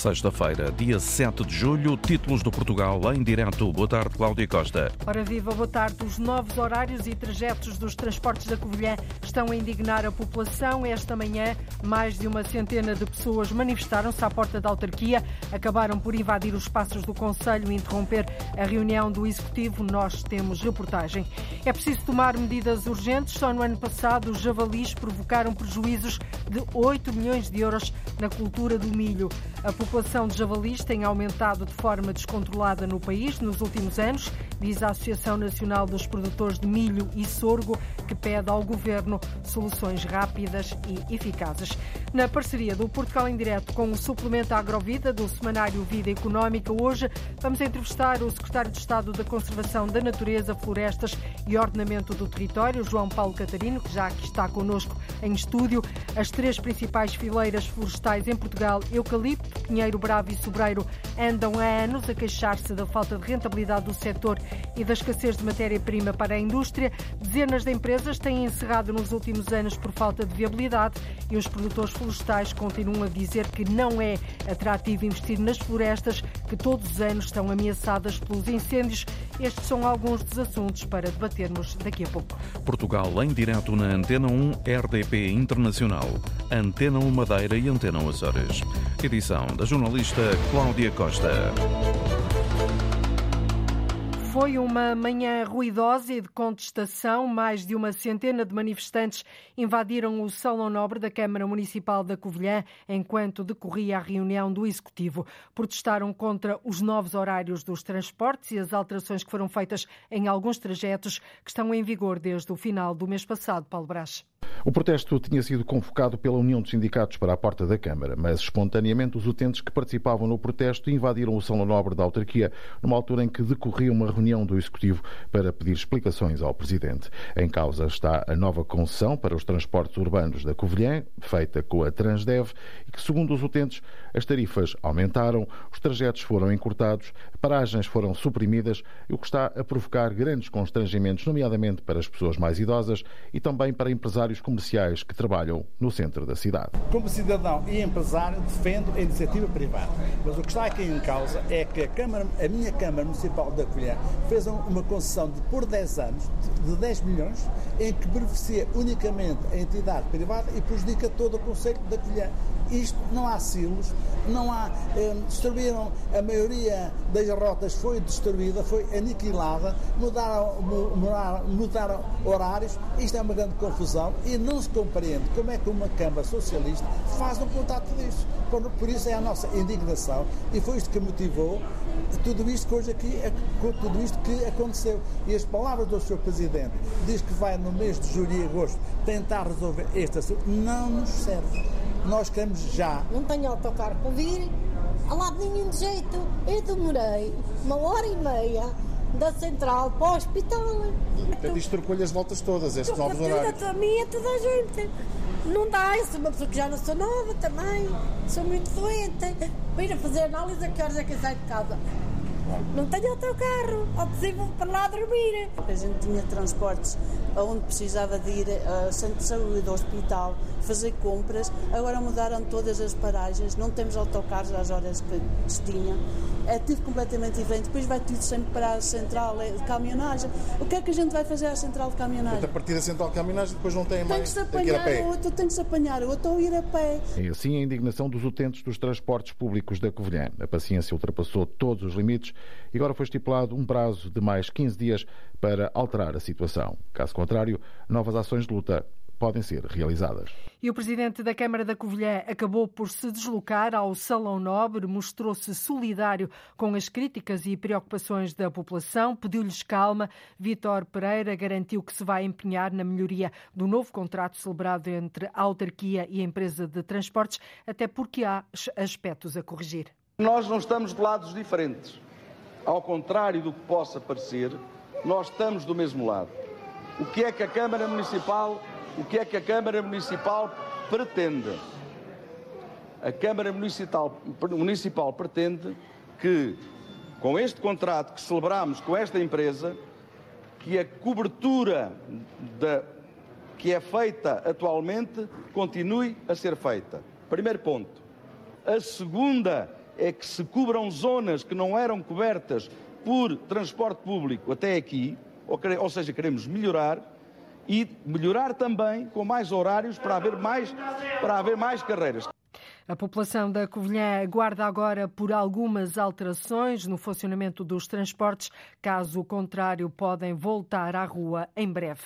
sexta-feira, dia 7 de julho, títulos do Portugal em direto. Boa tarde, Cláudia Costa. Ora viva, boa tarde. Os novos horários e trajetos dos transportes da Covilhã estão a indignar a população. Esta manhã, mais de uma centena de pessoas manifestaram-se à porta da autarquia, acabaram por invadir os espaços do Conselho e interromper a reunião do Executivo. Nós temos reportagem. É preciso tomar medidas urgentes. Só no ano passado, os javalis provocaram prejuízos de 8 milhões de euros na cultura do milho. A população de javalis tem aumentado de forma descontrolada no país nos últimos anos, diz a Associação Nacional dos Produtores de Milho e Sorgo, que pede ao governo soluções rápidas e eficazes. Na parceria do Portugal em Direto com o suplemento Agrovida do semanário Vida Económica, hoje vamos entrevistar o secretário de Estado da Conservação da Natureza, Florestas e Ordenamento do Território, João Paulo Catarino, que já aqui está connosco em estúdio. As três principais fileiras florestais em Portugal, eucalipto, pinheiro bravo e sobreiro, andam há anos a queixar-se da falta de rentabilidade do setor e da escassez de matéria-prima para a indústria. Dezenas de empresas têm encerrado nos últimos anos por falta de viabilidade e os produtores florestais continuam a dizer que não é atrativo investir nas florestas que todos os anos estão ameaçadas pelos incêndios. Estes são alguns dos assuntos para debatermos daqui a pouco. Portugal em direto na Antena 1 RDP Internacional, Antena 1 Madeira e Antena 1 Açores. Edição da jornalista Cláudia Costa. Foi uma manhã ruidosa e de contestação. Mais de uma centena de manifestantes invadiram o Salão Nobre da Câmara Municipal da Covilhã enquanto decorria a reunião do Executivo. Protestaram contra os novos horários dos transportes e as alterações que foram feitas em alguns trajetos que estão em vigor desde o final do mês passado. Paulo Brás. O protesto tinha sido convocado pela União dos Sindicatos para a porta da Câmara, mas espontaneamente os utentes que participavam no protesto invadiram o Salão Nobre da autarquia numa altura em que decorria uma reunião do Executivo para pedir explicações ao Presidente. Em causa está a nova concessão para os transportes urbanos da Covilhã, feita com a Transdev, e que, segundo os utentes, as tarifas aumentaram, os trajetos foram encurtados, paragens foram suprimidas, o que está a provocar grandes constrangimentos, nomeadamente para as pessoas mais idosas e também para empresários comerciais que trabalham no centro da cidade. Como cidadão e empresário, defendo a iniciativa privada. Mas o que está aqui em causa é que a, Câmara, a minha Câmara Municipal da Colher fez uma concessão de, por 10 anos de 10 milhões, em que beneficia unicamente a entidade privada e prejudica todo o Conselho da Colher. Isto não há silos, não há. Eh, destruíram a maioria das rotas, foi destruída, foi aniquilada, mudaram, mudaram, mudaram horários. Isto é uma grande confusão e não se compreende como é que uma Câmara Socialista faz um contato disso. Por, por isso é a nossa indignação e foi isto que motivou tudo isto que hoje aqui, tudo isto que aconteceu. E as palavras do Sr. Presidente diz que vai no mês de julho e agosto tentar resolver este assunto, não nos serve. Nós queremos já. Não tenho autocarro para vir, a lado nenhum de jeito. Eu demorei uma hora e meia da central para o hospital. Portanto, isto recolhe as voltas todas, estes novos horários. A mim, a toda a gente. Não dá, eu sou uma pessoa que já não sou nova também, sou muito doente. Para ir a fazer análise, a que horas é que eu saio de casa? Não tenho autocarro, ao possível para lá dormir. A gente tinha transportes aonde precisava de ir ao centro de saúde, ao hospital, fazer compras. Agora mudaram todas as paragens, não temos autocarros às horas que se tinha. É tudo completamente diferente. Depois vai tudo sempre para a central de caminhonagem. O que é que a gente vai fazer à central de caminhonagem? A partir da central de caminhonagem depois não tem, tem mais. Que se apanhar tem que ir a pé. outro, tem que se apanhar outro ou ir a pé. É assim a indignação dos utentes dos transportes públicos da Covilhã. A paciência ultrapassou todos os limites e agora foi estipulado um prazo de mais 15 dias para alterar a situação. Caso contrário, novas ações de luta podem ser realizadas. E o presidente da Câmara da Covilhã acabou por se deslocar ao Salão Nobre, mostrou-se solidário com as críticas e preocupações da população, pediu-lhes calma. Vítor Pereira garantiu que se vai empenhar na melhoria do novo contrato celebrado entre a autarquia e a empresa de transportes, até porque há aspectos a corrigir. Nós não estamos de lados diferentes. Ao contrário do que possa parecer, nós estamos do mesmo lado. O que é que a Câmara Municipal o que é que a Câmara Municipal pretende? A Câmara Municipal, Municipal pretende que, com este contrato que celebramos com esta empresa, que a cobertura que é feita atualmente continue a ser feita. Primeiro ponto. A segunda é que se cubram zonas que não eram cobertas por transporte público até aqui, ou seja, queremos melhorar e melhorar também com mais horários para haver mais, para haver mais carreiras. A população da Covilhã aguarda agora por algumas alterações no funcionamento dos transportes. Caso contrário, podem voltar à rua em breve.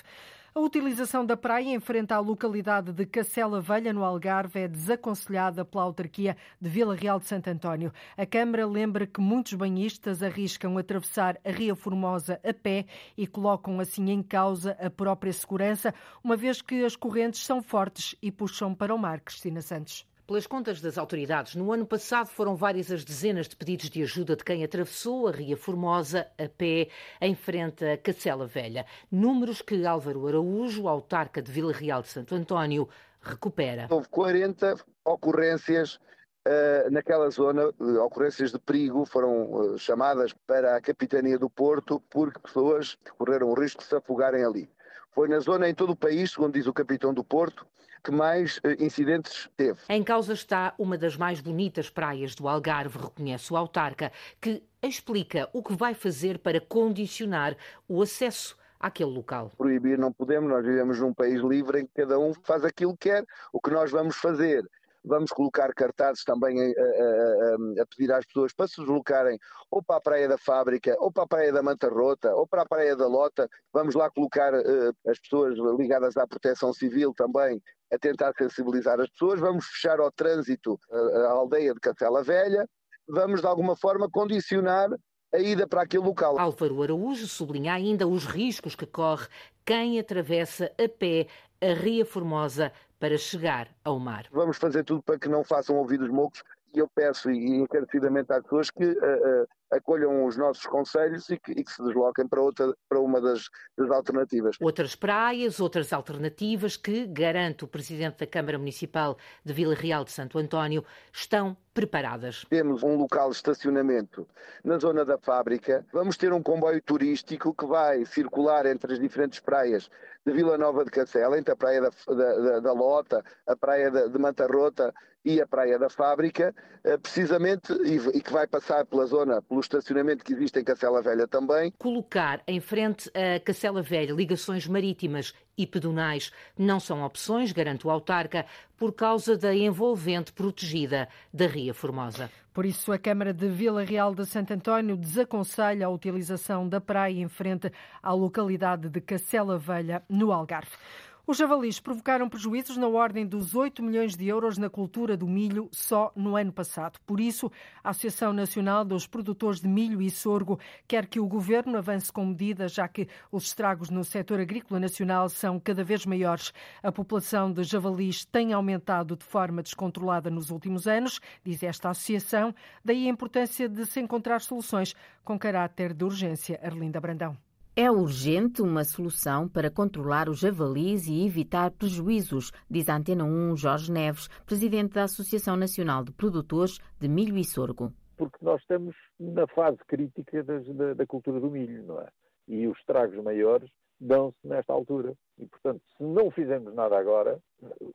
A utilização da praia em frente à localidade de Cacela Velha, no Algarve, é desaconselhada pela autarquia de Vila Real de Santo António. A Câmara lembra que muitos banhistas arriscam atravessar a Ria Formosa a pé e colocam assim em causa a própria segurança, uma vez que as correntes são fortes e puxam para o mar. Cristina Santos. Pelas contas das autoridades, no ano passado foram várias as dezenas de pedidos de ajuda de quem atravessou a Ria Formosa a pé em frente à Cacela Velha. Números que Álvaro Araújo, autarca de Vila Real de Santo António, recupera. Houve 40 ocorrências Uh, naquela zona, uh, ocorrências de perigo foram uh, chamadas para a Capitania do Porto porque pessoas correram o risco de se afogarem ali. Foi na zona em todo o país, segundo diz o capitão do Porto, que mais eh, incidentes teve. Em causa está uma das mais bonitas praias do Algarve, reconhece o autarca, que explica o que vai fazer para condicionar o acesso àquele local. Proibir não podemos, nós vivemos num país livre em que cada um faz aquilo que quer. O que nós vamos fazer Vamos colocar cartazes também a, a, a, pedir às pessoas para se deslocarem ou para a Praia da Fábrica, ou para a Praia da Manta Rota, ou para a Praia da Lota. Vamos lá colocar uh, as pessoas ligadas à proteção civil também a tentar sensibilizar as pessoas. Vamos fechar ao trânsito a, a aldeia de Castela Velha. Vamos, de alguma forma, condicionar a ida para aquele local. Álvaro Araújo sublinha ainda os riscos que corre quem atravessa a pé a Ria Formosa para chegar ao mar. Vamos fazer tudo para que não façam ouvidos mocos e eu peço e encarecidamente às pessoas que uh, uh, acolham os nossos conselhos e que, e que, se desloquem para, outra, para uma das, das, alternativas. Outras praias, outras alternativas que, garante o Presidente da Câmara Municipal de Vila Real de Santo António, estão preparadas. Temos um local de estacionamento na zona da fábrica. Vamos ter um comboio turístico que vai circular entre as diferentes praias de Vila Nova de Cacela, entre a praia da, da, da Lota, a praia de, de Mantarrota e a praia da fábrica, eh, precisamente, e, e que vai passar pela zona, pelo estacionamento que existe em Cacela Velha também. Colocar em frente a Cacela Velha ligações marítimas e pedonais não são opções, garante o autarca, por causa da envolvente protegida da Ria Formosa. Por isso, a Câmara de Vila Real de Santo António desaconselha a utilização da praia em frente à localidade de Cacela Velha, no Algarve. Os javalis provocaram prejuízos na ordem dos 8 milhões de euros na cultura do milho só no ano passado. Por isso, a Associação Nacional dos Produtores de Milho e Sorgo quer que o governo avance com medidas, já que os estragos no setor agrícola nacional são cada vez maiores. A população de javalis tem aumentado de forma descontrolada nos últimos anos, diz esta associação, daí a importância de se encontrar soluções com caráter de urgência. Arlinda Brandão. É urgente uma solução para controlar os javalis e evitar prejuízos, diz a Antena 1 Jorge Neves, presidente da Associação Nacional de Produtores de Milho e Sorgo. Porque nós estamos na fase crítica das, da, da, cultura do milho, não é? E os estragos maiores dão-se nesta altura. E, portanto, se não fizermos nada agora,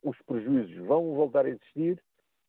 os prejuízos vão voltar a existir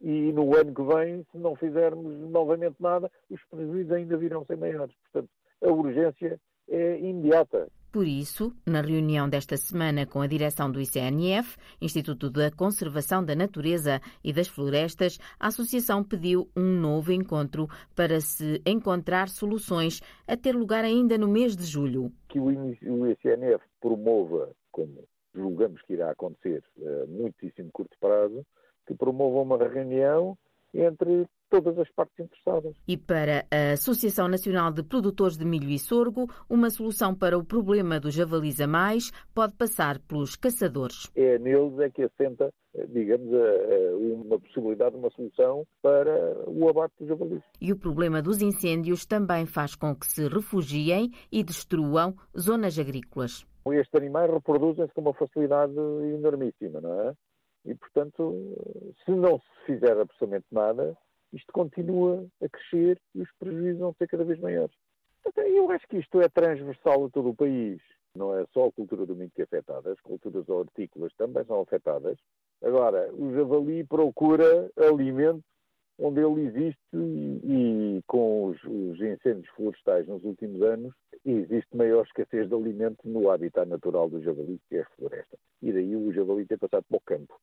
e no ano que vem, se não fizermos novamente nada, os prejuízos ainda virão ser maiores. Portanto, a urgência é imediata. Por isso, na reunião desta semana com a direção do ICNF, Instituto da Conservação da Natureza e das Florestas, a Associação pediu um novo encontro para se encontrar soluções a ter lugar ainda no mês de julho. Que o ICNF promova, como julgamos que irá acontecer a muitíssimo curto prazo, que promova uma reunião entre todas as partes interessadas. E para a Associação Nacional de Produtores de Milho e Sorgo, uma solução para o problema do javalis a mais pode passar pelos caçadores. É neles é que assenta, digamos, uma possibilidade, uma solução para o abate dos javalis. E o problema dos incêndios também faz com que se refugiem e destruam zonas agrícolas. Estes animais reproduzem-se com uma facilidade enormíssima, não é? E, portanto, se não se fizer absolutamente nada, isto continua a crescer e os prejuízos vão ser cada vez maiores. Eu acho que isto é transversal a todo o país. Não é só a cultura do milho que é afetada, as culturas hortícolas também são afetadas. Agora, o javali procura alimento onde ele existe e, e com os, os, incêndios florestais nos últimos anos, existe maior escassez de alimento no habitat natural do javali, que é a floresta. E daí o javali ter passado para o campo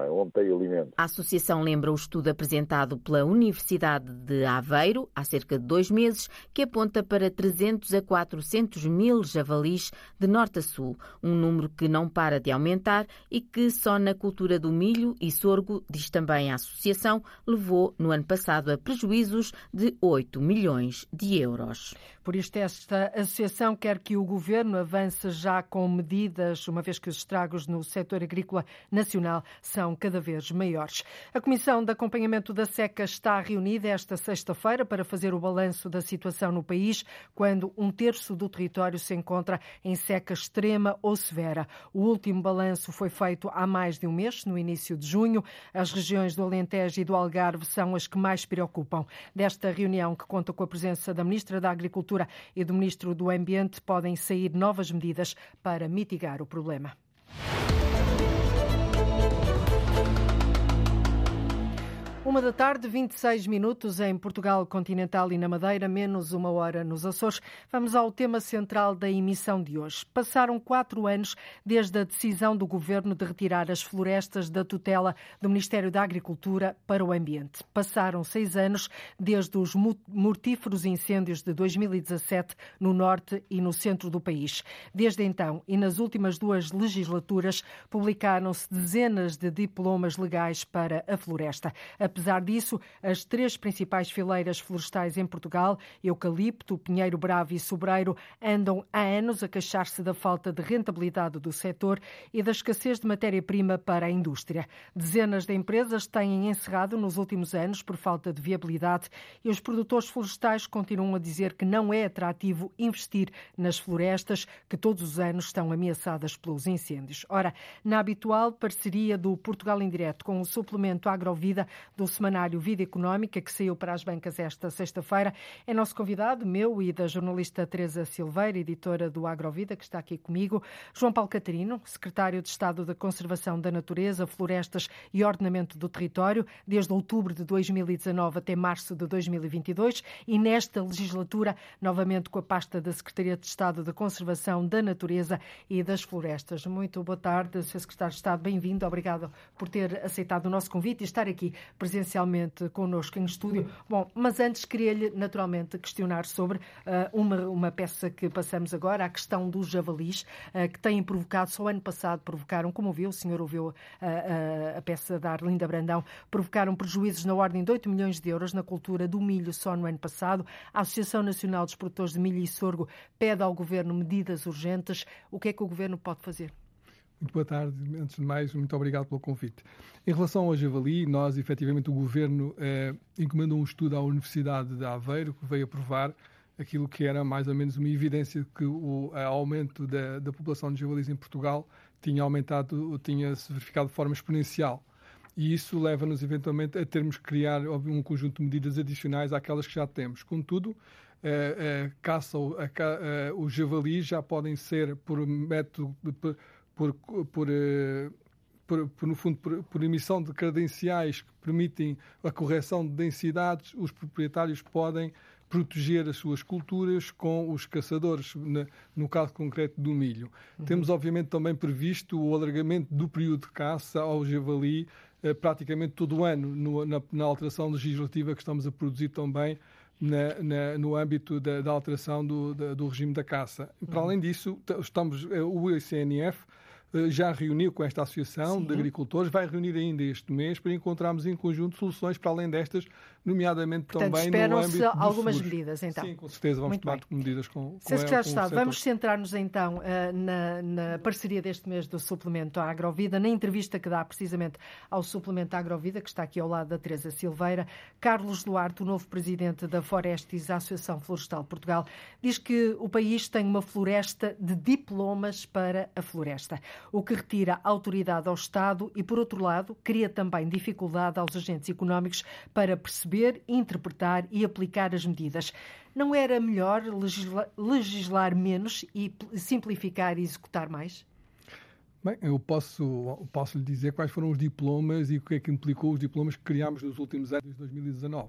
é? onde tem alimento. A associação lembra o estudo apresentado pela Universidade de Aveiro há cerca de dois meses, que aponta para 300 a 400 mil javalis de norte a sul, um número que não para de aumentar e que só na cultura do milho e sorgo, diz também a associação, levou no ano passado a prejuízos de 8 milhões de euros. Por isto, esta associação quer que o governo avance já com medidas, uma vez que os estragos no setor agrícola nacional são cada vez maiores. A Comissão de Acompanhamento da Seca está reunida esta sexta-feira para fazer o balanço da situação no país, quando um terço do território se encontra em seca extrema ou severa. O último balanço foi feito há mais de um mês, no início de junho. As regiões do Alentejo e do Algarve são as que mais preocupam. Desta reunião, que conta com a presença da Ministra da Agricultura e do Ministro do Ambiente podem sair novas medidas para mitigar o problema. Uma da tarde, 26 minutos em Portugal continental e na Madeira, menos uma hora nos Açores. Vamos ao tema central da emissão de hoje. Passaram quatro anos desde a decisão do governo de retirar as florestas da tutela do Ministério da Agricultura para o Ambiente. Passaram seis anos desde os mortíferos incêndios de 2017 no norte e no centro do país. Desde então e nas últimas duas legislaturas, publicaram-se dezenas de diplomas legais para a floresta. Apesar disso, as três principais fileiras florestais em Portugal, eucalipto, pinheiro bravo e sobreiro, andam há anos a queixar-se da falta de rentabilidade do setor e da escassez de matéria-prima para a indústria. Dezenas de empresas têm encerrado nos últimos anos por falta de viabilidade e os produtores florestais continuam a dizer que não é atrativo investir nas florestas que todos os anos estão ameaçadas pelos incêndios. Ora, na habitual parceria do Portugal Indireto com o suplemento Agrovida semanário Vida Económica, que saiu para as bancas esta sexta-feira. É nosso convidado, meu e da jornalista Teresa Silveira, editora do Agrovida, que está aqui comigo. João Paulo Catarino, secretário de Estado da Conservação da Natureza, Florestas e Ordenamento do Território, desde outubro de 2019 até março de 2022. E nesta legislatura, novamente com a pasta da Secretaria de Estado da Conservação da Natureza e das Florestas. Muito boa tarde, Sr. Secretário de Estado. Bem-vindo. Obrigado por ter aceitado o nosso convite e estar aqui presencialmente connosco em estúdio. Bom, mas antes queria-lhe naturalmente questionar sobre uh, uma, uma peça que passamos agora, a questão dos javalis, uh, que têm provocado, só ano passado provocaram, como ouviu, o senhor ouviu uh, a peça da Arlinda Brandão, provocaram prejuízos na ordem de 8 milhões de euros na cultura do milho só no ano passado. A Associação Nacional dos Produtores de Milho e Sorgo pede ao Governo medidas urgentes. O que é que o Governo pode fazer? Muito boa tarde. Antes de mais, muito obrigado pelo convite. Em relação ao javali, nós, efetivamente, o Governo eh, encomendou um estudo à Universidade de Aveiro que veio a provar aquilo que era mais ou menos uma evidência que o aumento da, da população de javalis em Portugal tinha aumentado, tinha-se verificado de forma exponencial. E isso leva-nos, eventualmente, a termos que criar um conjunto de medidas adicionais àquelas que já temos. Contudo, a, eh, a eh, caça, a, a, já podem ser, por método de, por, por, eh, por, por no fundo, por, por, emissão de credenciais que permitem a correção de densidades, os proprietários podem proteger as suas culturas com os caçadores, no caso concreto do milho. Uhum. Temos, obviamente, também previsto o alargamento do período de caça ao javali eh, praticamente todo o ano, no, na, na, alteração legislativa que estamos a produzir também na, na, no âmbito da, da alteração do, da, do regime da caça. Para uhum. além disso, estamos, eh, o ICNF já reuniu com esta Associação Sim. de Agricultores, vai reunir ainda este mês para encontrarmos em conjunto soluções para além destas, nomeadamente Portanto, também no âmbito algumas seguros. medidas, então. Sim, com certeza vamos Muito tomar bem. medidas com, com, Sr. Secretário de Estado, vamos centrar-nos então eh, na, na, parceria deste mês do suplemento à Agrovida, na entrevista que dá precisamente ao suplemento à Agrovida, que está aqui ao lado da Teresa Silveira. Carlos Duarte, o novo presidente da Forestes, a Associação Florestal Portugal, diz que o país tem uma floresta de diplomas para a floresta o que retira autoridade ao Estado e, por outro lado, cria também dificuldade aos agentes económicos para perceber, interpretar e aplicar as medidas. Não era melhor legislar, legislar menos e simplificar e executar mais? Bem, eu posso, posso lhe dizer quais foram os diplomas e o que é que implicou os diplomas que criámos nos últimos anos de 2019.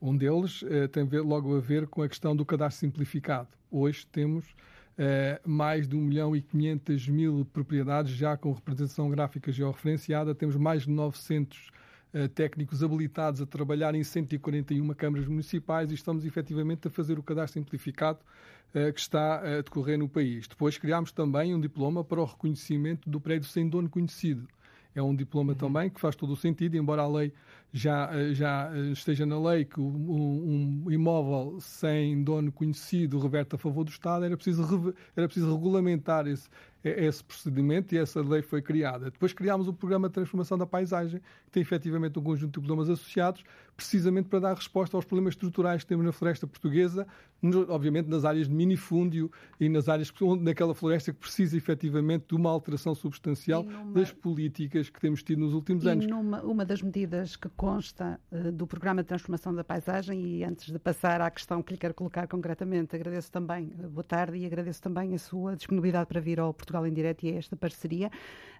Um deles eh, tem logo a ver com a questão do cadastro simplificado. Hoje temos eh, mais de 1 milhão e 500 mil propriedades já com representação gráfica georreferenciada, temos mais de 900 eh, técnicos habilitados a trabalhar em 141 câmaras municipais e estamos efetivamente a fazer o cadastro simplificado eh, que está a decorrer no país. Depois criámos também um diploma para o reconhecimento do prédio sem dono conhecido. É um diploma uhum. também que faz todo o sentido, embora a lei já, eh, já esteja na lei que um, um imóvel sem dono conhecido reverte a favor do Estado, era preciso, era preciso regulamentar esse, é esse procedimento e essa lei foi criada. Depois criámos o Programa de Transformação da Paisagem, que tem efetivamente um conjunto de problemas associados, precisamente para dar resposta aos problemas estruturais que temos na floresta portuguesa, obviamente nas áreas de minifúndio e nas áreas naquela floresta que precisa efetivamente de uma alteração substancial numa... das políticas que temos tido nos últimos e anos. Numa, uma das medidas que consta uh, do Programa de Transformação da Paisagem, e antes de passar à questão que lhe quero colocar concretamente, agradeço também, uh, boa tarde, e agradeço também a sua disponibilidade para vir ao Portugal em Direto e a esta parceria.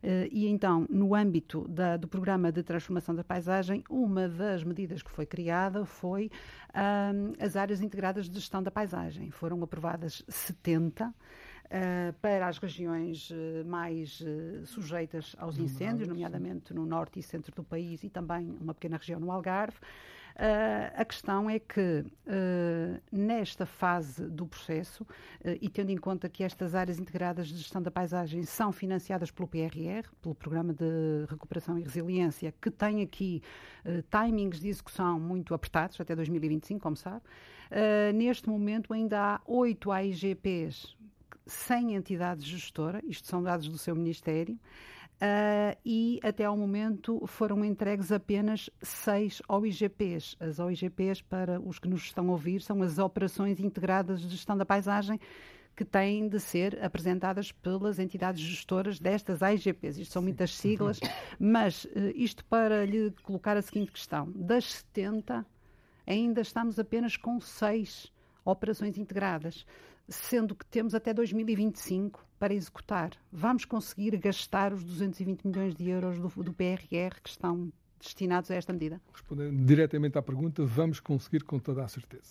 Uh, e então, no âmbito da, do Programa de Transformação da Paisagem, uma das medidas que foi criada foi as áreas integradas de gestão da paisagem. Foram aprovadas 70 Uh, para as regiões uh, mais uh, sujeitas aos incêndios, nomeadamente no norte e centro do país e também uma pequena região no Algarve. a questão é que, nesta fase do processo, e tendo em conta que estas áreas integradas de gestão da paisagem são financiadas pelo PRR, pelo Programa de Recuperação e Resiliência, que tem aqui timings de execução muito apertados, até 2025, como sabe, neste momento ainda há oito AIGPs sem entidade gestora, isto são dados do seu Ministério, uh, e até ao momento foram entregues apenas seis OIGPs. As OIGPs, para os que nos estão a ouvir, são as Operações Integradas de Gestão da Paisagem, que têm de ser apresentadas pelas entidades gestoras destas AIGPs. Isto são muitas siglas, mas uh, isto para lhe colocar a seguinte questão: das 70, ainda estamos apenas com seis operações integradas sendo que temos até 2025 para executar. Vamos conseguir gastar os 220 milhões de euros do, do PRR que estão destinados a esta medida? Respondendo diretamente à pergunta, vamos conseguir com toda a certeza.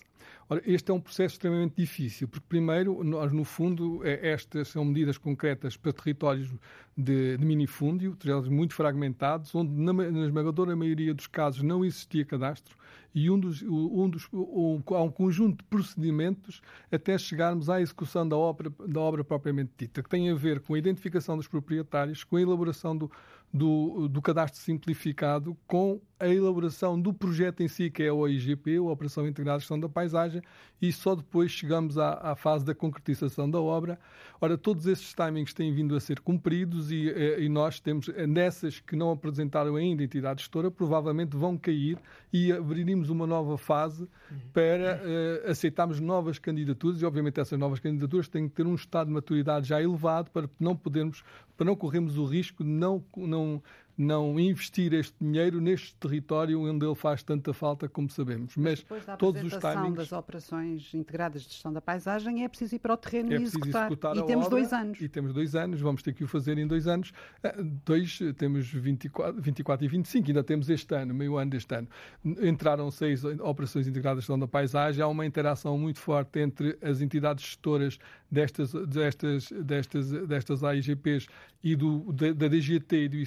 Ora, este é um processo extremamente difícil, porque primeiro, nós no fundo, é, estas são medidas concretas para territórios de, de minifúndio, territórios muito fragmentados, onde na, na esmagadora maioria dos casos não existia cadastro, e um dos, um dos, um, há um conjunto de procedimentos até chegarmos à execução da obra, da obra propriamente dita, que tem a ver com a identificação dos proprietários, com a elaboração do, do, do cadastro simplificado, com a elaboração do projeto em si, que é o OIGP, a Operação Integrada de Gestão da Paisagem, e só depois chegamos à, à, fase da concretização da obra. Ora, todos esses timings têm vindo a ser cumpridos e, eh, e nós temos, eh, nessas que não apresentaram ainda entidade gestora, provavelmente vão cair e abriríamos uma nova fase para uh, aceitarmos novas candidaturas e, obviamente, essas novas candidaturas têm que ter um estado de maturidade já elevado para não podermos, para não corrermos o risco de não, não não investir este dinheiro neste território onde ele faz tanta falta, como sabemos. Mas, Mas todos os timings... das operações integradas de gestão da paisagem é preciso ir para o terreno é e executar. E temos obra, dois anos. E temos dois anos, vamos ter que o fazer em dois anos. Ah, dois, temos 24, 24 e 25, ainda temos este ano, meio ano deste ano. Entraram seis operações integradas de gestão da paisagem, há uma interação muito forte entre as entidades gestoras destas, destas, destas, destas AIGPs e do, da, da DGT e do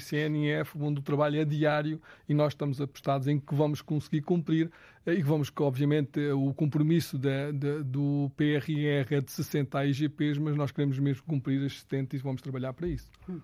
ICNF, onde o trabalho é diário e nós estamos apostados em que vamos conseguir cumprir eh, e que vamos, obviamente, eh, o compromisso do PRR é de 60 AIGPs, mas nós queremos mesmo cumprir as 70 e vamos trabalhar para isso. Hum.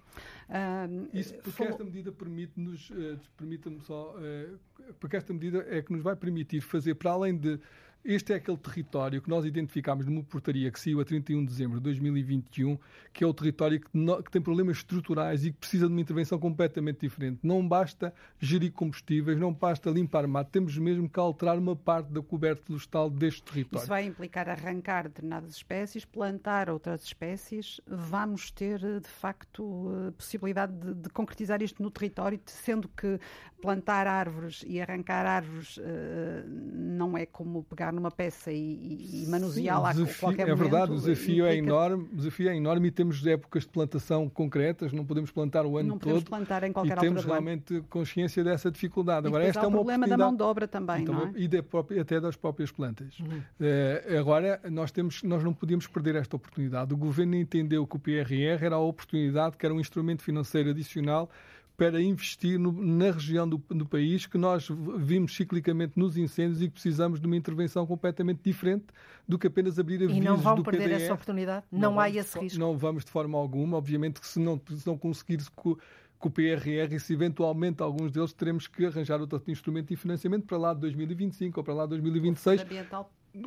isso porque falou... esta medida permite-nos, uh, permita-me só, uh, porque esta medida é que nos vai permitir fazer, para além de este é aquele território que nós identificámos numa portaria que saiu a 31 de dezembro de 2021, que é o território que, no, que, tem problemas estruturais e que precisa de uma intervenção completamente diferente. Não basta gerir combustíveis, não basta limpar mato, temos mesmo que alterar uma parte da coberta florestal deste território. Isso vai implicar arrancar determinadas espécies, plantar outras espécies. Vamos ter, de facto, a possibilidade de, de concretizar isto no território, sendo que plantar árvores e arrancar árvores uh, não é como pegar pegar numa peça e, e manuseá-la a qualquer é momento. É verdade, o desafio é enorme, desafio é enorme e temos épocas de plantação concretas, não podemos plantar o ano não todo. Não podemos plantar em qualquer e temos realmente consciência dessa dificuldade. E agora esta é uma problema da mão de obra também, então, não é? E própria, até das próprias plantas. Uhum. Uh, agora nós temos, nós não podíamos perder esta oportunidade. O governo entendeu que o PRR era a oportunidade, que era um instrumento financeiro adicional para investir no, na região do, do, país que nós vimos ciclicamente nos incêndios e que precisamos de uma intervenção completamente diferente do que apenas abrir avisos E não vão do perder PDR. essa oportunidade? Não, não há vamos, esse risco? Não vamos de forma alguma. Obviamente que se não, se não conseguir com, com o PRR e se eventualmente alguns deles teremos que arranjar outro instrumento de financiamento para lá de 2025 ou para lá de 2026. O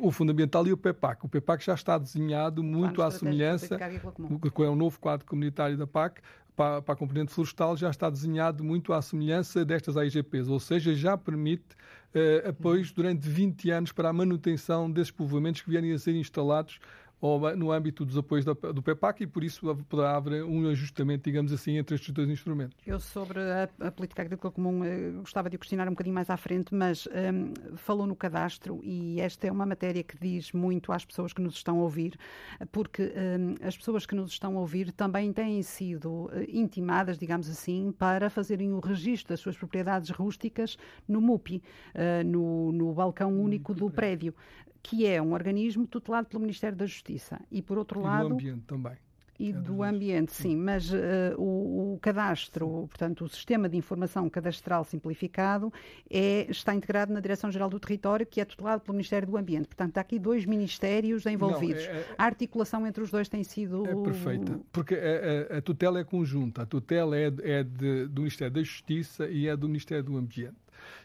o Fundamental e o PEPAC. O PEPAC já está desenhado muito à semelhança, com é o novo quadro comunitário da PAC, para, para, a componente florestal, já está desenhado muito à semelhança destas AIGPs, ou seja, já permite uh, apoios durante 20 anos para a manutenção desses povoamentos que vierem a ser instalados no âmbito dos apoios do PEPAC e por isso poderá haver um ajustamento, digamos assim, entre estes dois instrumentos. Eu sobre a, a política agrícola comum eh, gostava de o questionar um bocadinho mais à frente, mas um, falou no cadastro e esta é uma matéria que diz muito às pessoas que nos estão a ouvir, porque um, as pessoas que nos estão a ouvir também têm sido uh, intimadas, digamos assim, para fazerem o registro das suas propriedades rústicas no MUPI, uh, no, no balcão único do prédio que é um organismo tutelado pelo Ministério da Justiça. E, por outro e lado. do ambiente também. E é do ambiente, sim, mas uh, o, o, cadastro, sim. portanto, o sistema de informação cadastral simplificado é, está integrado na Direção-Geral do Território, que é tutelado pelo Ministério do Ambiente. Portanto, há aqui dois ministérios envolvidos. Não, é, é, a articulação entre os dois tem sido. É perfeita, porque a, a, a tutela é conjunta. A tutela é, é de, do Ministério da Justiça e é do Ministério do Ambiente.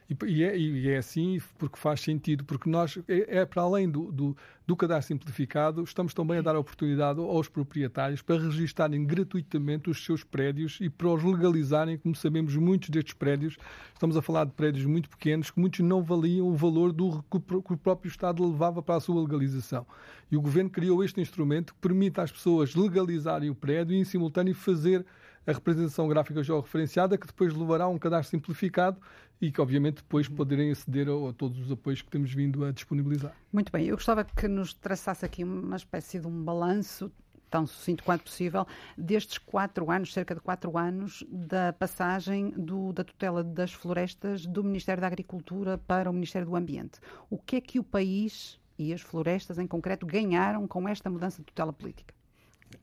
E, e, é, e, é, assim porque faz sentido, porque nós, é, é para além do, do, do, cadastro simplificado, estamos também a dar a oportunidade aos proprietários para registarem gratuitamente os seus prédios e para os legalizarem, como sabemos, muitos destes prédios, estamos a falar de prédios muito pequenos, que muitos não valiam o valor do que o próprio Estado levava para a sua legalização. E o Governo criou este instrumento que permite às pessoas legalizarem o prédio e, em simultâneo, fazer a representação gráfica georreferenciada, que depois levará a um cadastro simplificado e que, obviamente, depois poderem aceder a, a, todos os apoios que temos vindo a disponibilizar. Muito bem, eu gostava que nos traçasse aqui uma espécie de um balanço tão sucinto quanto possível, destes quatro anos, cerca de quatro anos, da passagem do, da tutela das florestas do Ministério da Agricultura para o Ministério do Ambiente. O que é que o país e as florestas, em concreto, ganharam com esta mudança de tutela política?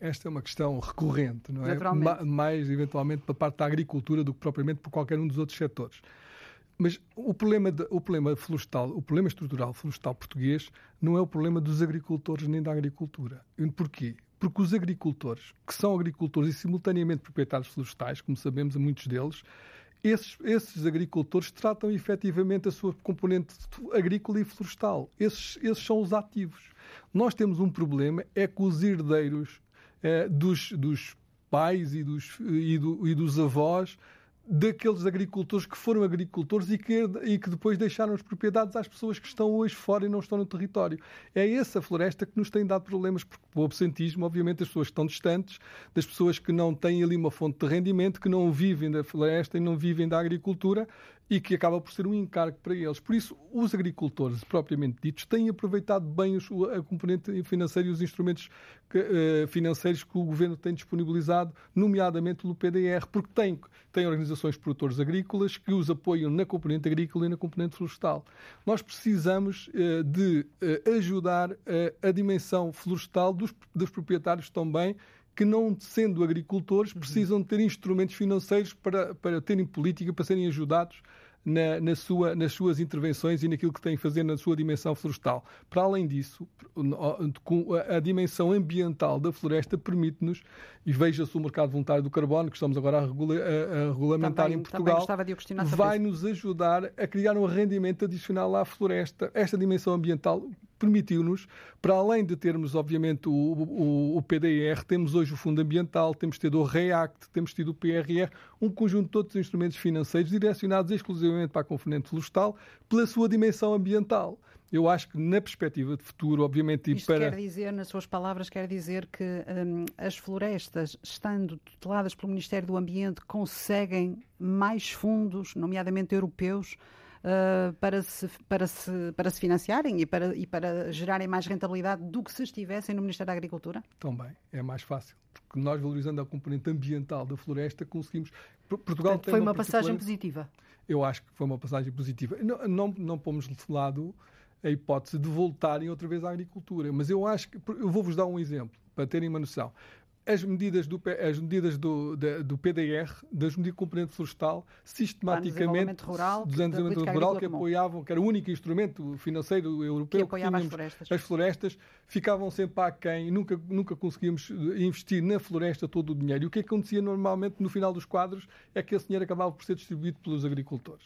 Esta é uma questão recorrente, não é? Ma mais eventualmente para a parte da agricultura do que propriamente por qualquer um dos outros setores. Mas o problema, de, o problema florestal, o problema estrutural florestal português não é o problema dos agricultores nem da agricultura. Porquê? Porque os agricultores, que são agricultores e simultaneamente proprietários florestais, como sabemos, a muitos deles, esses, esses, agricultores tratam efetivamente a sua componente agrícola e florestal. Esses, esses são os ativos. Nós temos um problema, é que os herdeiros eh, dos, dos, pais e dos, e, do, e dos avós daqueles agricultores que foram agricultores e que, e que depois deixaram as propriedades às pessoas que estão hoje fora e não estão no território. É essa floresta que nos tem dado problemas, porque o absentismo, obviamente, as pessoas estão distantes, das pessoas que não têm ali uma fonte de rendimento, que não vivem da floresta e não vivem da agricultura e que acaba por ser um encargo para eles. Por isso, os agricultores, propriamente ditos, têm aproveitado bem os, a componente financeira e os instrumentos que, uh, financeiros que o governo tem disponibilizado, nomeadamente pelo PDR, porque tem, tem organizações de produtores agrícolas que os apoiam na componente agrícola e na componente florestal. Nós precisamos uh, de uh, ajudar a dimensão florestal dos, dos proprietários também que, não sendo agricultores, uhum. precisam ter instrumentos financeiros para, para terem política, para serem ajudados na, na sua, nas suas intervenções e naquilo que têm a fazer na sua dimensão florestal. Para além disso, a, a dimensão ambiental da floresta permite-nos, e veja-se o mercado voluntário do carbono, que estamos agora a, regula, a, a regulamentar também, em Portugal, vai nos ajudar a criar um rendimento adicional à floresta. Esta dimensão ambiental permitiu-nos, para além de termos, obviamente, o, o, o, PDR, temos hoje o Fundo Ambiental, temos tido o REACT, temos tido o PRR, um conjunto de outros instrumentos financeiros direcionados exclusivamente para a componente florestal, pela sua dimensão ambiental. Eu acho que na perspectiva de futuro, obviamente, Isto para... quer dizer, nas suas palavras, quer dizer que hum, as florestas, estando tuteladas pelo Ministério do Ambiente, conseguem mais fundos, nomeadamente europeus, uh, para, se, para, se, para se financiarem e para, e para gerarem mais rentabilidade do que se estivessem no Ministério da Agricultura? Também, é mais fácil. Porque nós, valorizando a componente ambiental da floresta, conseguimos. Portugal Portanto, foi uma, uma passagem positiva. Eu acho que foi uma passagem positiva. Não, não, não pomos de lado a hipótese de voltarem outra vez à agricultura. Mas eu acho que. Eu vou-vos dar um exemplo, para terem uma noção as medidas do, as medidas do, da, do PDR, das medidas de componente florestal, sistematicamente do rural, desenvolvimento rural que apoiavam, que era o único instrumento financeiro europeu que apoiava que as florestas. As florestas ficavam sempre aquém, nunca, nunca conseguíamos investir na floresta todo o dinheiro. E o que acontecia normalmente no final dos quadros é que esse dinheiro acabava por ser distribuído pelos agricultores.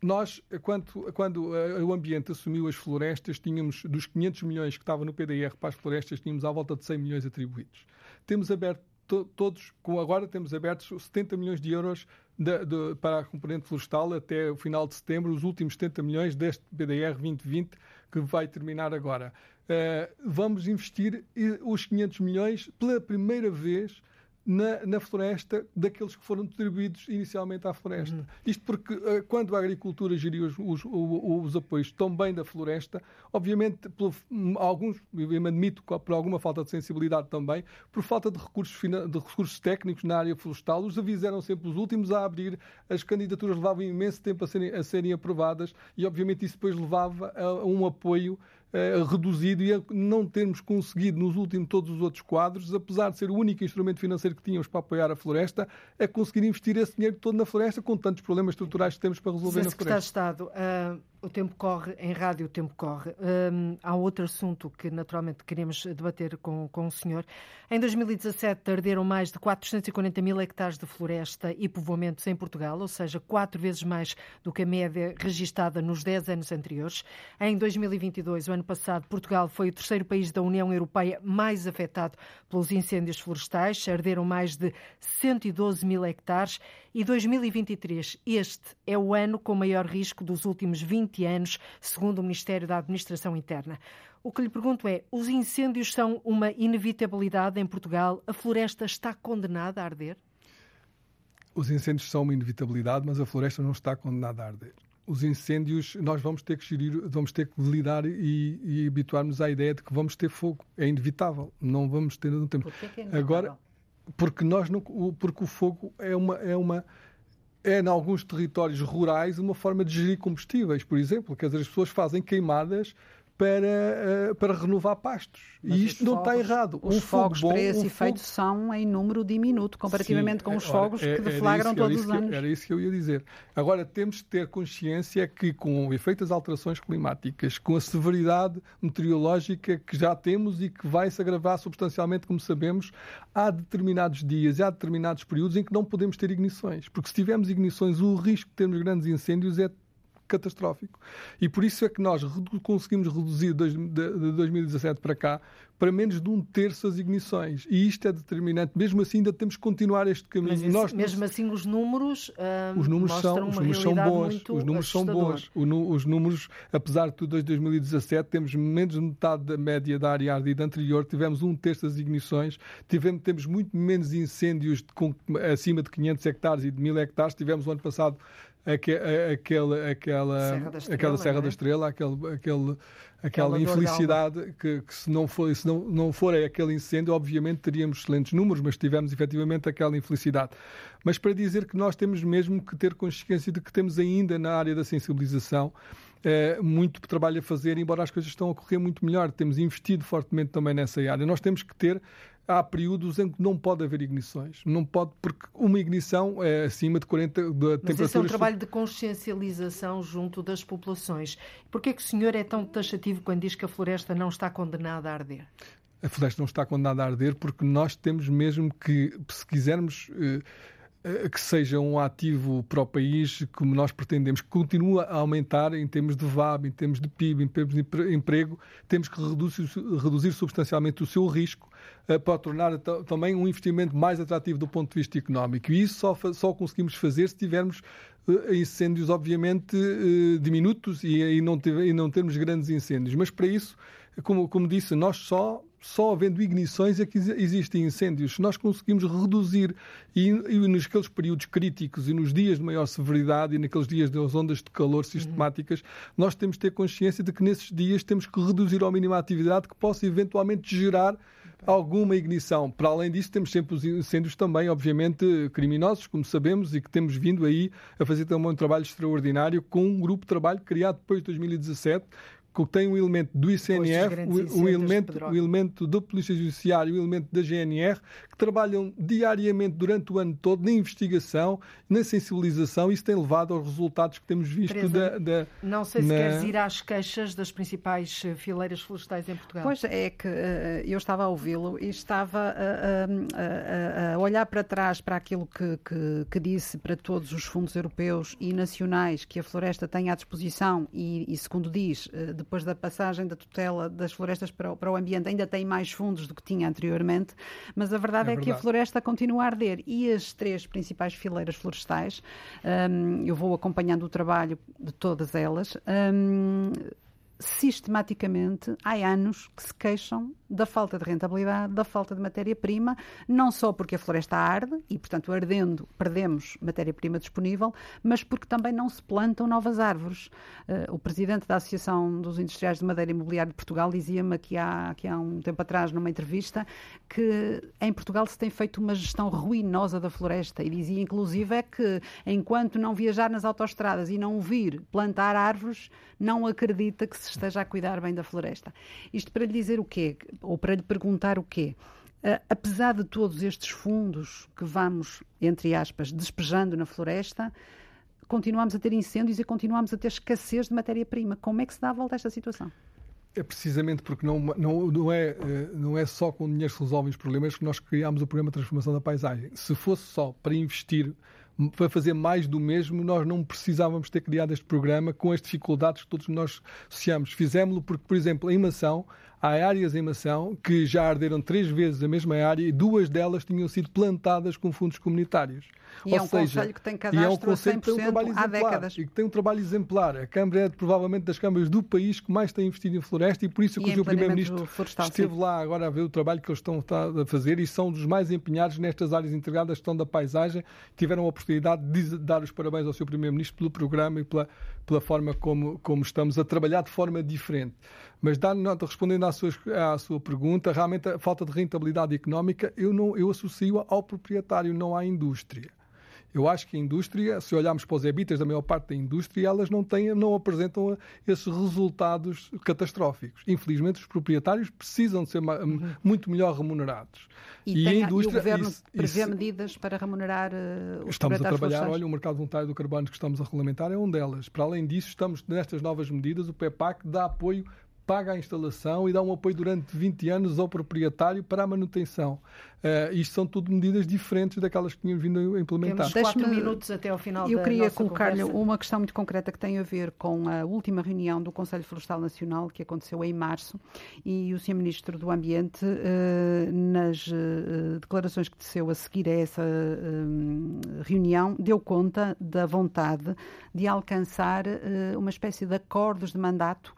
Nós, quando, quando o ambiente assumiu as florestas, tínhamos, dos 500 milhões que estavam no PDR para as florestas, tínhamos à volta de 100 milhões atribuídos. Temos aberto to, todos, com agora temos abertos 70 milhões de euros de, de, para a componente florestal até o final de setembro, os últimos 70 milhões deste PDR 2020 que vai terminar agora. Uh, vamos investir os 500 milhões pela primeira vez na, na, floresta daqueles que foram distribuídos inicialmente à floresta. Uhum. Isto porque uh, quando a agricultura geriu os, os, os, os, apoios tão bem da floresta, obviamente, por, alguns, eu admito, por alguma falta de sensibilidade também, por falta de recursos, de recursos técnicos na área florestal, os avisos eram sempre os últimos a abrir, as candidaturas levavam imenso tempo a serem, a serem aprovadas e, obviamente, isso depois levava a, a um apoio reduzido e a não termos conseguido nos últimos todos os outros quadros, apesar de ser o único instrumento financeiro que tínhamos para apoiar a floresta, é conseguir investir esse dinheiro todo na floresta com tantos problemas estruturais que temos para resolver na floresta. Secretário de Estado, uh o tempo corre, em rádio o tempo corre. Um, há outro assunto que naturalmente queremos debater com, com o senhor. Em 2017 arderam mais de 440 mil hectares de floresta e povoamentos em Portugal, ou seja, quatro vezes mais do que a média registada nos 10 anos anteriores. Em 2022, o ano passado, Portugal foi o terceiro país da União Europeia mais afetado pelos incêndios florestais. Arderam mais de 112 mil hectares e 2023, este é o ano com maior risco dos últimos 20 anos, segundo o Ministério da Administração Interna. O que lhe pergunto é: os incêndios são uma inevitabilidade em Portugal? A floresta está condenada a arder? Os incêndios são uma inevitabilidade, mas a floresta não está condenada a arder. Os incêndios, nós vamos ter que gerir, vamos ter que lidar e, e habituar-nos à ideia de que vamos ter fogo. É inevitável. Não vamos ter. Não temos. Por que é Agora, porque nós não, porque o fogo é uma é uma é em alguns territórios rurais uma forma de gerir combustíveis, por exemplo, quer dizer, as pessoas fazem queimadas para, uh, para renovar pastos. Mas e isto não fogos, está errado. Os um fogos bom, para esse um efeito fogo... são em número diminuto, comparativamente Sim, com os fogos é, que deflagram isso, todos os anos. era isso que eu ia dizer. Agora, temos de ter consciência que, com o efeito das alterações climáticas, com a severidade meteorológica que já temos e que vai se agravar substancialmente, como sabemos, há determinados dias e há determinados períodos em que não podemos ter ignições. Porque se tivermos ignições, o risco de termos grandes incêndios é catastrófico. E por isso é que nós conseguimos reduzir de 2017 para cá para menos de um terço as ignições. E isto é determinante. Mesmo assim, ainda temos que continuar este caminho. Mas Nós, mesmo assim, os números, uh, os números são, os números são bons. Os números são bons. os números, apesar de tudo, desde 2017 temos menos de metade da média da área ardida anterior. Tivemos um terço das ignições. Tivemos, temos muito menos incêndios de, com, acima de 500 hectares e de 1000 hectares. Tivemos o ano passado aquela, aquela, Serra da Estrela, aquela Serra da é? Estrela aquele, aquele, aquela infelicidade que, que, se, não for, se não, não for aquele incêndio, obviamente teríamos excelentes números, mas tivemos efetivamente aquela infelicidade. Mas para dizer que nós temos mesmo que ter consciência de que temos ainda na área da sensibilização é, muito trabalho a fazer, embora as coisas estão a correr muito melhor. Temos investido fortemente também nessa área. Nós temos que ter há períodos em que não pode haver ignições. Não pode, porque uma ignição é acima de 40 de temperaturas. Mas esse é um trabalho de consciencialização junto das populações. Por que é que o senhor é tão taxativo quando diz que a floresta não está condenada a arder? A floresta não está condenada a arder porque nós temos mesmo que, se quisermos eh, que seja um ativo para o país, como nós pretendemos, que continue a aumentar em termos de VAB, em termos de PIB, em termos de emprego, temos que reduzir, reduzir substancialmente o seu risco uh, para tornar também um investimento mais atrativo do ponto de vista económico. E isso só, só conseguimos fazer se tivermos uh, incêndios, obviamente, diminutos e, e, não e não termos grandes incêndios. Mas para isso, como, como disse, nós só só havendo ignições é que existem incêndios. Se nós conseguimos reduzir e, e naqueles períodos críticos e nos dias de maior severidade e naqueles dias das ondas de calor sistemáticas, uhum. nós temos de ter consciência de que nesses dias temos que reduzir ao mínimo a atividade que possa eventualmente gerar alguma ignição. Para além disso, temos sempre os incêndios também, obviamente, criminosos, como sabemos, e que temos vindo aí a fazer também um trabalho extraordinário com um grupo de trabalho criado depois de 2017, que tem um elemento do ICNF, o, o, elemento, o elemento da Polícia Judiciária, o elemento da GNR, que trabalham diariamente durante o ano todo na investigação, na sensibilização, e isso tem levado aos resultados que temos visto Teresa, da, da, Não sei se na... queres ir às queixas das principais eh, fileiras florestais em Portugal. Pois é que uh, eu estava a ouvi-lo e estava a, a, a, olhar para trás para aquilo que, que, que, disse para todos os fundos europeus e nacionais que a floresta tem à disposição e, e segundo diz, de depois da passagem da tutela das florestas para o, para o ambiente, ainda tem mais fundos do que tinha anteriormente, mas a verdade é, é verdade. que a floresta continua a arder e as três principais fileiras florestais, um, eu vou acompanhando o trabalho de todas elas, um, sistematicamente há anos que se queixam da falta de rentabilidade, da falta de matéria-prima, não só porque a floresta arde e, portanto, ardendo perdemos matéria-prima disponível, mas porque também não se plantam novas árvores. Uh, o presidente da Associação dos Industriais de Madeira Imobiliária de Portugal dizia-me aqui há, há um tempo atrás, numa entrevista, que em Portugal se tem feito uma gestão ruinosa da floresta e dizia, inclusive, é que enquanto não viajar nas autoestradas e não vir plantar árvores, não acredita que se esteja a cuidar bem da floresta. Isto para lhe dizer o quê? Ou para lhe perguntar o quê? Uh, apesar de todos estes fundos que vamos, entre aspas, despejando na floresta, continuamos a ter incêndios e continuamos a ter escassez de matéria-prima. Como é que se dá a volta a esta situação? É precisamente porque não, não, não, é, eh, não é só com dinheiro que se resolvem os problemas que nós criámos o programa de transformação da paisagem. Se fosse só para investir para fazer mais do mesmo, nós não precisávamos ter criado este programa com as dificuldades que todos nós associamos. Fizemos-lo porque, por exemplo, em Mação, há áreas em Mação que já arderam três vezes a mesma área e duas delas tinham sido plantadas com fundos comunitários. E Ou é um seja, conselho que tem cadastro é um conselho que tem um trabalho exemplar, há décadas. E que tem um trabalho exemplar. A Câmara é provavelmente das câmaras do país que mais tem investido em floresta e por isso que o Primeiro-Ministro esteve sim. lá agora a ver o trabalho que eles estão a fazer e são dos mais empenhados nestas áreas integradas, estão da paisagem. Tiveram a oportunidade de dar os parabéns ao Sr. Primeiro-Ministro pelo programa e pela, pela forma como, como estamos a trabalhar de forma diferente. Mas dando nota, respondendo à sua, à sua pergunta, realmente a falta de rentabilidade económica eu, não, eu associo ao proprietário, não à indústria. Eu acho que a indústria, se olharmos para os EBITAs da maior parte da indústria, elas não, têm, não apresentam esses resultados catastróficos. Infelizmente, os proprietários precisam de ser uhum. muito melhor remunerados. E, e, a indústria, e o Governo isso, prevê isso, medidas para remunerar uh, os Estamos a trabalhar, olha, o mercado voluntário do carbono que estamos a regulamentar é um delas. Para além disso, estamos nestas novas medidas, o PEPAC dá apoio paga a instalação e dá um apoio durante 20 anos ao proprietário para a manutenção. Uh, isto são tudo medidas diferentes daquelas que tínhamos vindo a implementar. Temos quatro minutos até ao final Eu queria colocar-lhe uma questão muito concreta que tem a ver com a última reunião do Conselho Florestal Nacional que aconteceu em março e o Sr. Ministro do Ambiente, uh, nas uh, declarações que teceu a seguir a essa reunião, deu conta da vontade de alcançar uma espécie de acordos de mandato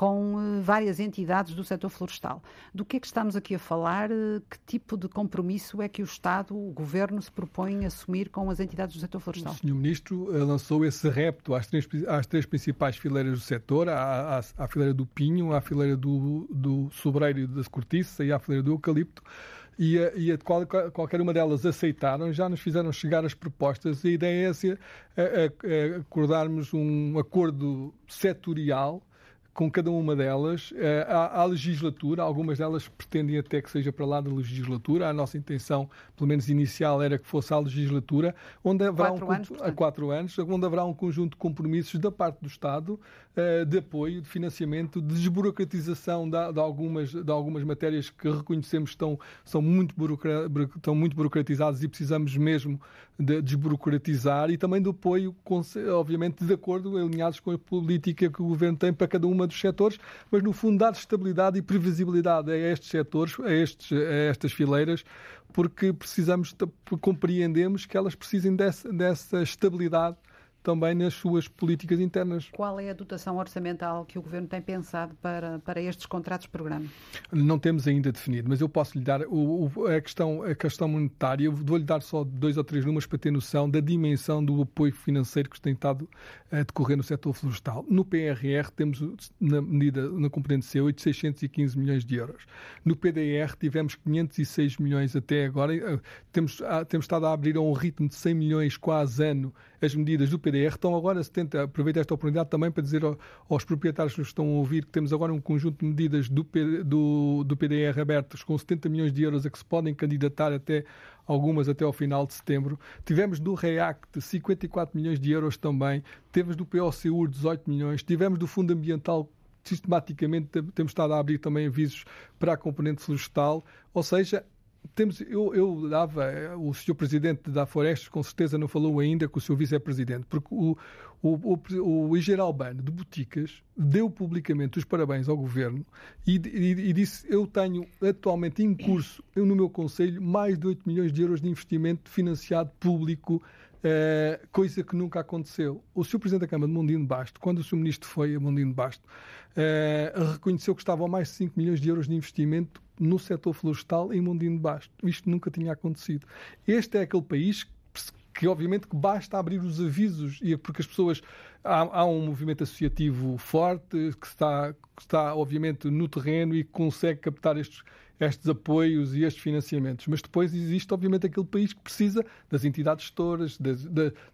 com eh, várias entidades do setor florestal. Do que é que estamos aqui a falar? Eh, que tipo de compromisso é que o Estado, o Governo, se propõe assumir com as entidades do setor florestal? O Sr. Ministro eh, lançou esse repto às três, às três principais fileiras do setor, à, à, à fileira do pinho, à fileira do, do sobreiro e da cortiça e à fileira do eucalipto, e, a, e a qual, qualquer uma delas aceitaram, já nos fizeram chegar as propostas. A ideia é essa, é, acordarmos um acordo setorial com cada uma delas. Eh, há, há, legislatura, algumas delas pretendem até que seja para lá da legislatura. A nossa intenção, pelo menos inicial, era que fosse à legislatura, onde haverá quatro um, anos, a quatro anos, onde haverá um conjunto de compromissos da parte do Estado uh, de apoio, de financiamento, de desburocratização de, de, algumas, de algumas matérias que reconhecemos estão, são muito, estão muito burocratizadas e precisamos mesmo de desburocratizar e também do apoio, obviamente, de acordo, alinhados com a política que o Governo tem para cada uma dos setores, mas no fundo dar estabilidade e previsibilidade a estes setores, a, estes, a estas fileiras, porque precisamos, compreendemos que elas precisem dessa, dessa estabilidade também nas suas políticas internas. Qual é a dotação orçamental que o Governo tem pensado para, para estes contratos-programa? Não temos ainda definido, mas eu posso lhe dar o, o, a, questão, a questão monetária, vou-lhe dar só dois ou três números para ter noção da dimensão do apoio financeiro que tem estado a decorrer no setor florestal. No PRR temos, na medida, na componente C8, 615 milhões de euros. No PDR tivemos 506 milhões até agora. Temos, ah, temos estado a abrir a um ritmo de 100 milhões quase ano as medidas do PDR. Então agora se tenta aproveitar esta oportunidade também para dizer aos proprietários que estão a ouvir que temos agora um conjunto de medidas do, do, do PDR abertas com 70 milhões de euros a que se podem candidatar até algumas até ao final de setembro. Tivemos do REACT 54 milhões de euros também. Tivemos do POCUR 18 milhões. Tivemos do Fundo Ambiental sistematicamente temos estado a abrir também avisos para a componente florestal, ou seja, temos, eu, eu dava, o senhor presidente da Florestas com certeza não falou ainda com o seu vice-presidente, porque o, o, o, o Iger Albano de Boticas deu publicamente os parabéns ao governo e, e, e, disse: Eu tenho atualmente em curso, eu, no meu conselho, mais de 8 milhões de euros de investimento financiado público. Eh, coisa que nunca aconteceu. O Sr. Presidente da Câmara de Mondino Basto, quando o Sr. Ministro foi a Mondino Basto, eh, reconheceu que estavam mais de 5 milhões de euros de investimento no setor florestal em Mondino de Basto. Isto nunca tinha acontecido. Este é aquele país que obviamente que basta abrir os avisos e é porque as pessoas há, há, um movimento associativo forte que está, que está obviamente no terreno e consegue captar estes estes apoios e estes financiamentos. Mas depois existe, obviamente, aquele país que precisa das entidades gestoras, das,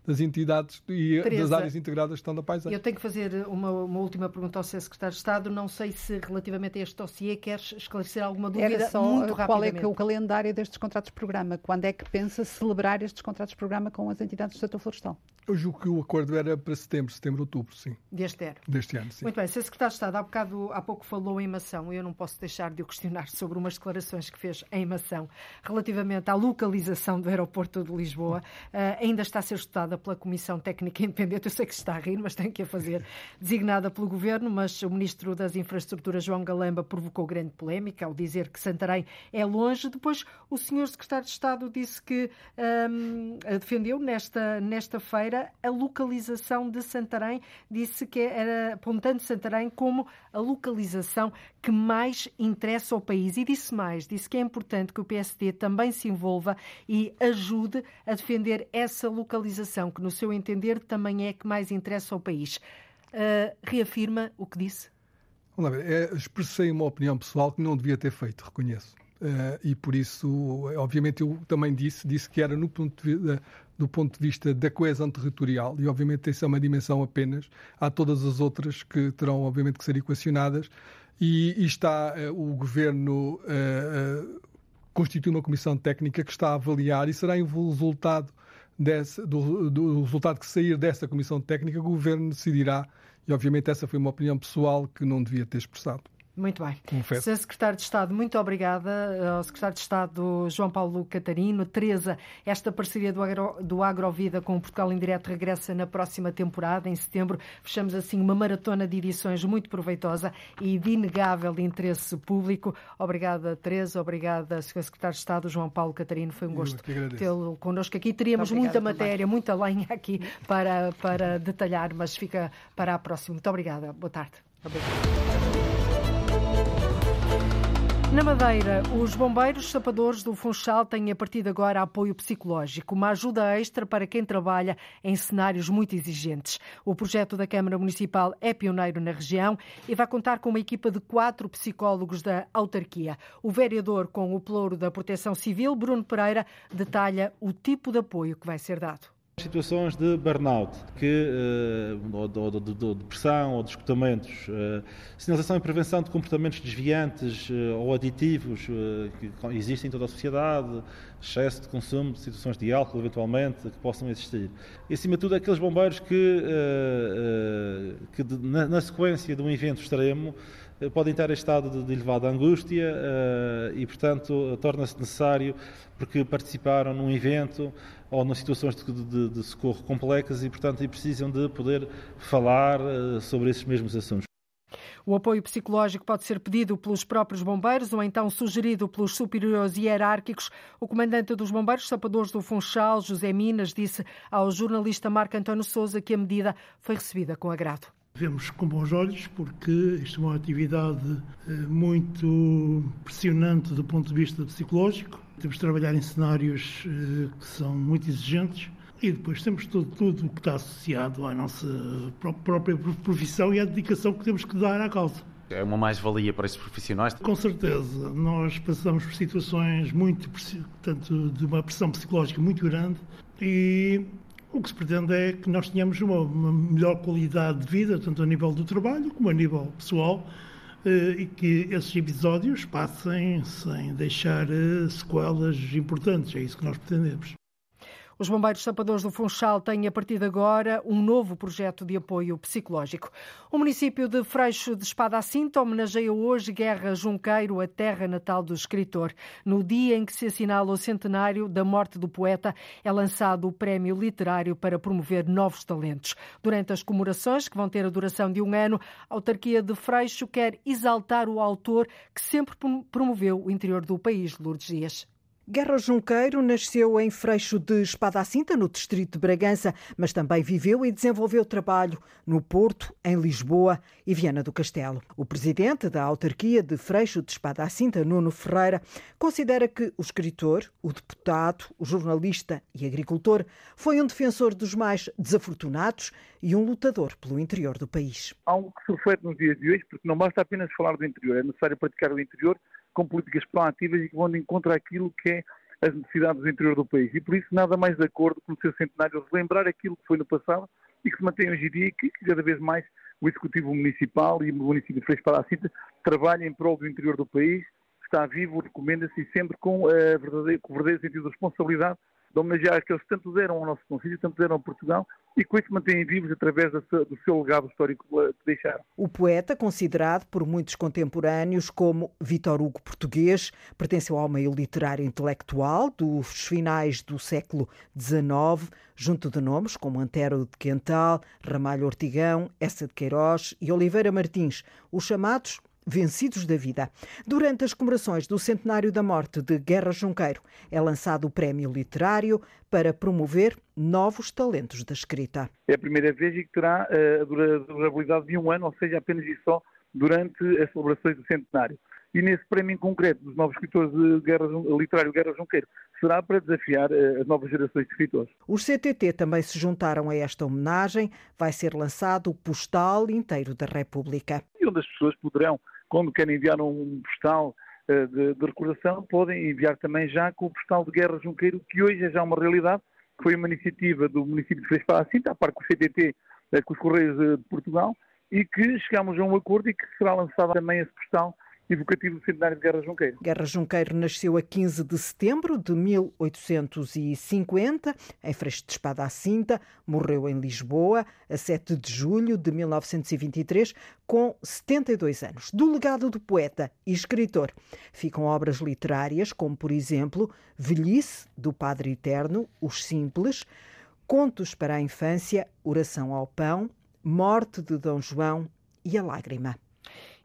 das entidades e Teresa, das áreas integradas que estão da paisagem. Eu tenho que fazer uma, uma última pergunta ao Sr. Secretário de Estado. Não sei se, relativamente a este dossiê, queres esclarecer alguma dúvida Era só muito qual é, que é o calendário destes contratos-programa? Quando é que pensa celebrar estes contratos-programa com as entidades do setor florestal? Eu julgo que o acordo era para setembro, setembro, outubro, sim. Deste ano? Deste ano, sim. Muito bem. Sr. Secretário de Estado, há, bocado, há pouco falou em mação. Eu não posso deixar de o questionar sobre umas declarações que fez em mação relativamente à localização do aeroporto de Lisboa. Uh, ainda está a ser estudada pela Comissão Técnica Independente. Eu sei que se está a rir, mas tem que a fazer. Designada pelo Governo, mas o Ministro das Infraestruturas, João Galamba, provocou grande polémica ao dizer que Santarém é longe. Depois, o Sr. Secretário de Estado disse que um, defendeu nesta, nesta feira a localização de Santarém, disse que era apontando Santarém como a localização que mais interessa ao país. E disse mais, disse que é importante que o PSD também se envolva e ajude a defender essa localização, que no seu entender também é que mais interessa ao país. Uh, reafirma o que disse? É, expressei uma opinião pessoal que não devia ter feito, reconheço. Uh, e por isso, obviamente, eu também disse, disse que era no ponto de, do ponto de vista da coesão territorial, e obviamente essa é uma dimensão apenas, há todas as outras que terão, obviamente, que ser equacionadas, e, e está uh, o Governo uh, constitui uma comissão técnica que está a avaliar e será o resultado desse, do, do resultado que sair dessa comissão técnica, o Governo decidirá, e obviamente essa foi uma opinião pessoal que não devia ter expressado. Muito bem. Confesso. Sr. Secretário de Estado, muito obrigada. Ao Secretário de Estado João Paulo Catarino. Teresa, esta parceria do, Agro, do Agrovida com o Portugal em Direto regressa na próxima temporada, em setembro. Fechamos assim uma maratona de edições muito proveitosa e de inegável interesse público. Obrigada, Teresa. Obrigada, Sr. Secretário de Estado João Paulo Catarino. Foi um gosto tê-lo connosco aqui. Teríamos muita matéria, também. muita lenha aqui para, para detalhar, mas fica para a próxima. Muito obrigada. Boa tarde. Obrigada. Na Madeira, os bombeiros sapadores do Funchal têm a partir de agora apoio psicológico, uma ajuda extra para quem trabalha em cenários muito exigentes. O projeto da Câmara Municipal é pioneiro na região e vai contar com uma equipa de quatro psicólogos da autarquia. O vereador com o ploro da Proteção Civil, Bruno Pereira, detalha o tipo de apoio que vai ser dado situações de burnout, que, uh, ou, ou, de, de, depressão ou de escutamentos, uh, sinalização e prevenção de comportamentos desviantes uh, ou aditivos que existem em toda a sociedade, excesso de consumo, de situações de álcool, eventualmente, que possam existir. E, acima de tudo, aqueles bombeiros que, que de, na, sequência de um evento extremo, podem estar em estado de, de elevada angústia e, portanto, torna-se necessário, porque participaram num evento ou nas situações de, de, de socorro complexas e, portanto, precisam de poder falar uh, sobre esses mesmos assuntos. O apoio psicológico pode ser pedido pelos próprios bombeiros ou então sugerido pelos superiores hierárquicos. O comandante dos bombeiros sapadores do Funchal, José Minas, disse ao jornalista Marco António Souza que a medida foi recebida com agrado. Vemos com bons olhos porque isto é uma atividade eh, muito pressionante do ponto de vista psicológico. Temos de trabalhar em cenários eh, que são muito exigentes e depois temos tudo, tudo o que está associado à nossa própria profissão e à dedicação que temos que dar à causa. É uma mais-valia para esses profissionais? Com certeza. Nós passamos por situações muito, portanto, de uma pressão psicológica muito grande e o que se pretende é que nós tenhamos uma, uma melhor qualidade de vida, tanto a nível do trabalho como a nível pessoal, e que esses episódios passem sem deixar eh, sequelas importantes. É isso que nós pretendemos. Os Bombeiros Sapadores do Funchal têm, a partir de agora, um novo projeto de apoio psicológico. O município de Freixo de Espada Cinta homenageia hoje Guerra Junqueiro, a terra natal do escritor. No dia em que se assinala o centenário da morte do poeta, é lançado o Prémio Literário para promover novos talentos. Durante as comemorações, que vão ter a duração de um ano, a autarquia de Freixo quer exaltar o autor que sempre promoveu o interior do país, Lourdes Dias. Guerra Junqueiro nasceu em Freixo de Espada Cinta, no distrito de Bragança, mas também viveu e desenvolveu trabalho no Porto, em Lisboa e Viana do Castelo. O presidente da autarquia de Freixo de Espada Cinta, Nuno Ferreira, considera que o escritor, o deputado, o jornalista e agricultor foi um defensor dos mais desafortunados e um lutador pelo interior do país. Algo que se reflete nos dias de hoje, porque não basta apenas falar do interior, é necessário praticar o interior com políticas proativas e que vão de encontro àquilo que é as necessidades do interior do país. E por isso, nada mais de acordo com o seu centenário relembrar aquilo que foi no passado e que se mantém hoje em dia e que cada vez mais o Executivo Municipal e o município de Freixo para a Cinta trabalham em prol do interior do país, está vivo, recomenda-se e sempre com, a verdadeiro, com o verdadeiro sentido de responsabilidade de homenagear aqueles que tanto deram ao nosso Conselho, tanto deram a Portugal e com isso mantêm vivos através do seu legado histórico que deixaram. O poeta, considerado por muitos contemporâneos como Vitor Hugo português, pertenceu ao meio literário intelectual dos finais do século XIX, junto de nomes como Antero de Quental, Ramalho Ortigão, Essa de Queiroz e Oliveira Martins, os chamados Vencidos da Vida. Durante as comemorações do centenário da morte de Guerra Junqueiro, é lançado o Prémio Literário para promover novos talentos da escrita. É a primeira vez e que terá eh, a durabilidade de um ano, ou seja, apenas e só durante as celebrações do centenário. E nesse prémio em concreto dos novos escritores de Guerra, literário Guerra Junqueiro será para desafiar eh, as novas gerações de escritores. Os CTT também se juntaram a esta homenagem. Vai ser lançado o postal inteiro da República. E onde as pessoas poderão quando querem enviar um postal uh, de, de, recordação, podem enviar também já com o postal de Guerra Junqueiro, que hoje é já uma realidade, foi uma iniciativa do município de Freixo Cinta, a par com o CTT, eh, com os Correios de Portugal, e que chegamos a um acordo e que será lançado também esse postal evocativo do centenário de Guerra Junqueiro. Guerra Junqueiro nasceu a 15 de setembro de 1850, em Freixo de Espada à Cinta, morreu em Lisboa a 7 de julho de 1923, com 72 anos. Do legado do poeta e escritor ficam obras literárias, como, por exemplo, Velhice, do Padre Eterno, Os Simples, Contos para a Infância, Oração ao Pão, Morte de Dom João e A Lágrima.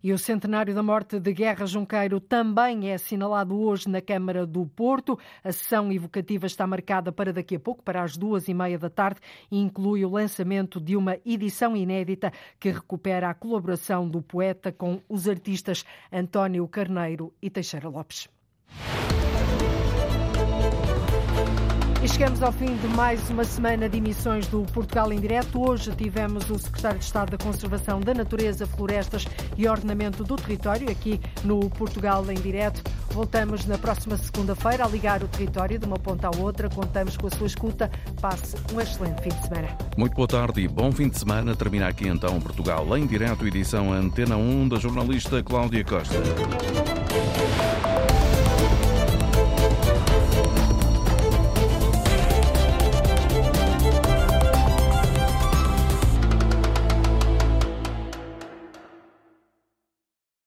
E o centenário da morte de Guerra Junqueiro também é assinalado hoje na Câmara do Porto. A sessão evocativa está marcada para daqui a pouco, para as duas e meia da tarde, e inclui o lançamento de uma edição inédita que recupera a colaboração do poeta com os artistas António Carneiro e Teixeira Lopes. E chegamos ao fim de mais uma semana de emissões do Portugal em Direto. Hoje tivemos o Secretário de Estado da Conservação da Natureza, Florestas e Ordenamento do Território aqui no Portugal em Direto. Voltamos na próxima segunda-feira a ligar o território de uma ponta à outra. Contamos com a sua escuta. Passe um excelente fim de semana. Muito boa tarde e bom fim de semana. Termina aqui então Portugal em Direto, edição Antena 1 da jornalista Cláudia Costa.